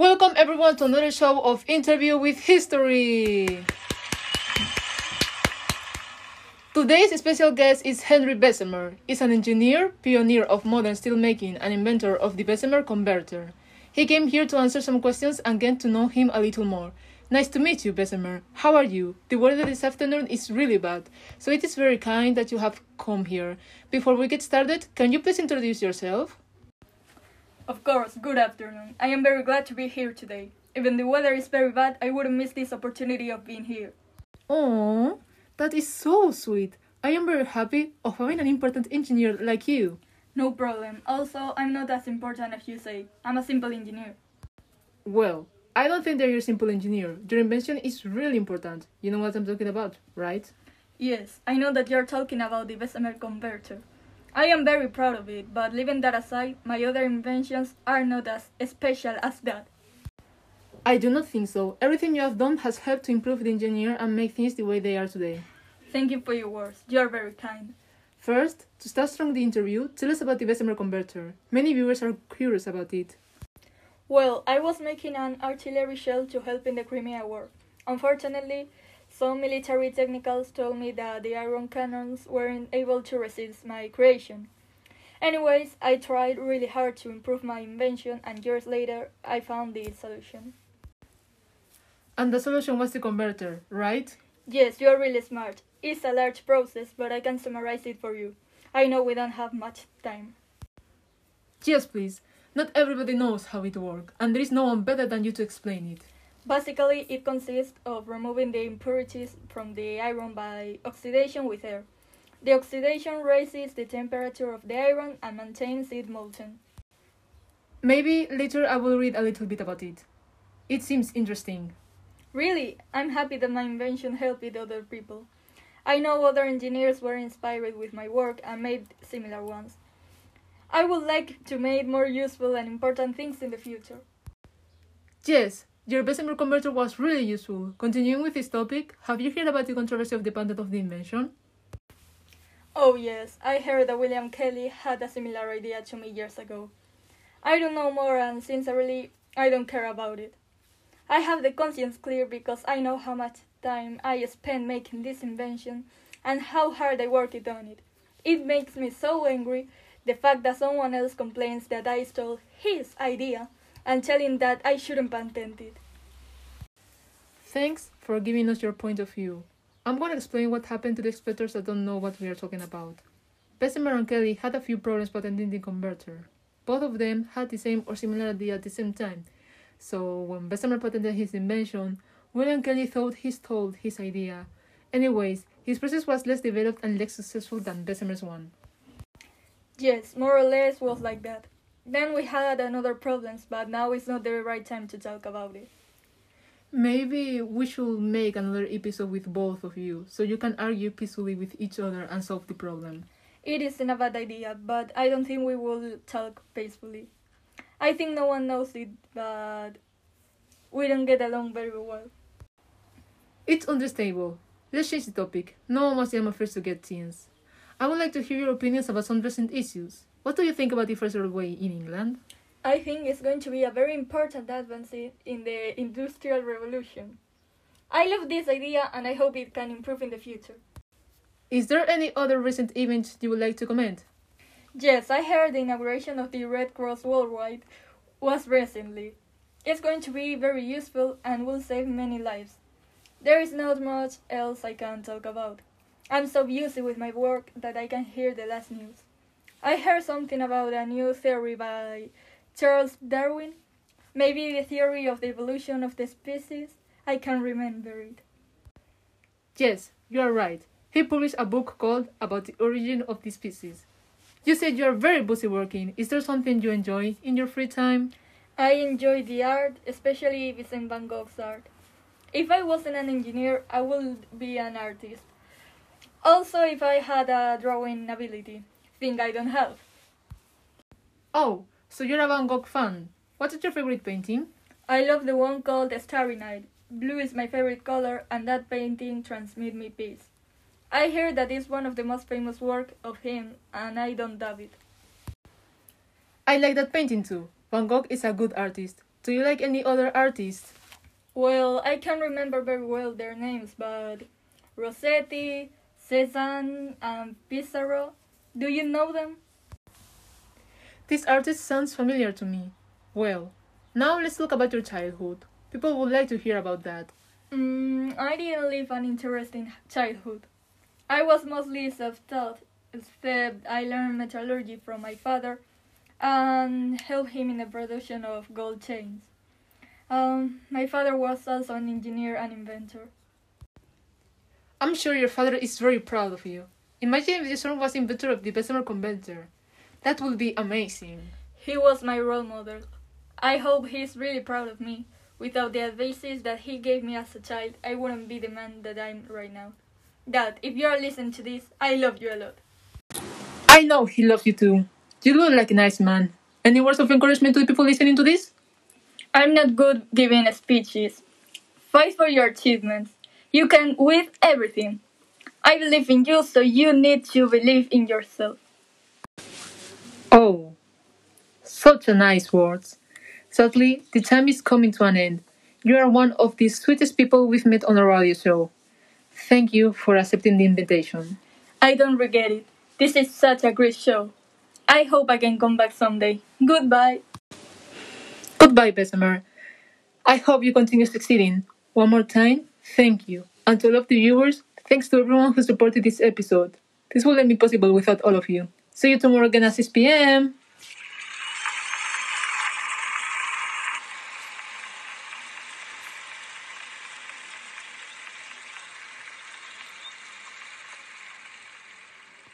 Welcome everyone to another show of Interview with History. Today's special guest is Henry Bessemer. He's an engineer, pioneer of modern steelmaking, and inventor of the Bessemer converter. He came here to answer some questions and get to know him a little more. Nice to meet you, Bessemer. How are you? The weather this afternoon is really bad, so it is very kind that you have come here. Before we get started, can you please introduce yourself? Of course, good afternoon. I am very glad to be here today. Even the weather is very bad, I wouldn't miss this opportunity of being here. Oh, that is so sweet. I am very happy of having an important engineer like you. No problem. Also, I'm not as important as you say. I'm a simple engineer. Well, I don't think that you're a simple engineer. Your invention is really important. You know what I'm talking about, right? Yes, I know that you're talking about the Bessemer converter. I am very proud of it, but leaving that aside, my other inventions are not as special as that. I do not think so. Everything you have done has helped to improve the engineer and make things the way they are today. Thank you for your words. You're very kind. First, to start strong the interview, tell us about the Bessemer converter. Many viewers are curious about it. Well, I was making an artillery shell to help in the Crimea War. Unfortunately, some military technicals told me that the iron cannons weren't able to resist my creation. Anyways, I tried really hard to improve my invention, and years later, I found the solution. And the solution was the converter, right? Yes, you're really smart. It's a large process, but I can summarize it for you. I know we don't have much time. Yes, please. Not everybody knows how it works, and there is no one better than you to explain it. Basically, it consists of removing the impurities from the iron by oxidation with air. The oxidation raises the temperature of the iron and maintains it molten. Maybe later I will read a little bit about it. It seems interesting. Really, I'm happy that my invention helped other people. I know other engineers were inspired with my work and made similar ones. I would like to make more useful and important things in the future. Yes, your Bessemer converter was really useful. Continuing with this topic, have you heard about the controversy of the patent of the invention? Oh, yes, I heard that William Kelly had a similar idea to me years ago. I don't know more, and sincerely, I don't care about it. I have the conscience clear because I know how much time I spent making this invention and how hard I worked on it. It makes me so angry the fact that someone else complains that I stole his idea and telling that I shouldn't patent it. Thanks for giving us your point of view. I'm going to explain what happened to the spectators that don't know what we are talking about. Bessemer and Kelly had a few problems patenting the converter. Both of them had the same or similar idea at the same time. So when Bessemer patented his invention, William Kelly thought he stole his idea. Anyways, his process was less developed and less successful than Bessemer's one. Yes, more or less was like that. Then we had another problems, but now is not the right time to talk about it. Maybe we should make another episode with both of you, so you can argue peacefully with each other and solve the problem. It isn't a bad idea, but I don't think we will talk peacefully. I think no one knows it, but we don't get along very well. It's understandable. Let's change the topic. No one wants was young first to get teens. I would like to hear your opinions about some recent issues. What do you think about the first railway in England? I think it's going to be a very important advance in the Industrial Revolution. I love this idea and I hope it can improve in the future. Is there any other recent event you would like to comment? Yes, I heard the inauguration of the Red Cross Worldwide was recently. It's going to be very useful and will save many lives. There is not much else I can talk about. I'm so busy with my work that I can hear the last news. I heard something about a new theory by Charles Darwin. Maybe the theory of the evolution of the species. I can't remember it. Yes, you are right. He published a book called About the Origin of the Species. You said you are very busy working. Is there something you enjoy in your free time? I enjoy the art, especially Vincent van Gogh's art. If I wasn't an engineer, I would be an artist. Also, if I had a drawing ability, thing I don't have. Oh, so you're a Van Gogh fan. What is your favorite painting? I love the one called Starry Night. Blue is my favorite color, and that painting transmits me peace. I hear that it's one of the most famous work of him, and I don't doubt it. I like that painting too. Van Gogh is a good artist. Do you like any other artists? Well, I can't remember very well their names, but Rossetti, Cezanne, and Pissarro. Do you know them? This artist sounds familiar to me. Well, now let's talk about your childhood. People would like to hear about that. Mm, I didn't live an interesting childhood. I was mostly self-taught, except I learned metallurgy from my father and helped him in the production of gold chains. Um, my father was also an engineer and inventor. I'm sure your father is very proud of you. Imagine if your son was inventor of the Bessemer converter. That would be amazing. He was my role model. I hope he's really proud of me. Without the advices that he gave me as a child, I wouldn't be the man that I'm right now. Dad, if you are listening to this, I love you a lot. I know he loves you too. You look like a nice man. Any words of encouragement to the people listening to this? I'm not good giving speeches. Fight for your achievements. You can with everything. I believe in you, so you need to believe in yourself. Oh, such a nice words. Sadly, the time is coming to an end. You are one of the sweetest people we've met on a radio show. Thank you for accepting the invitation. I don't regret it. This is such a great show. I hope I can come back someday. Goodbye. Goodbye, Bessemer. I hope you continue succeeding. One more time, thank you. And to all of the viewers, thanks to everyone who supported this episode. This wouldn't be possible without all of you. See you tomorrow again at 6 p.m.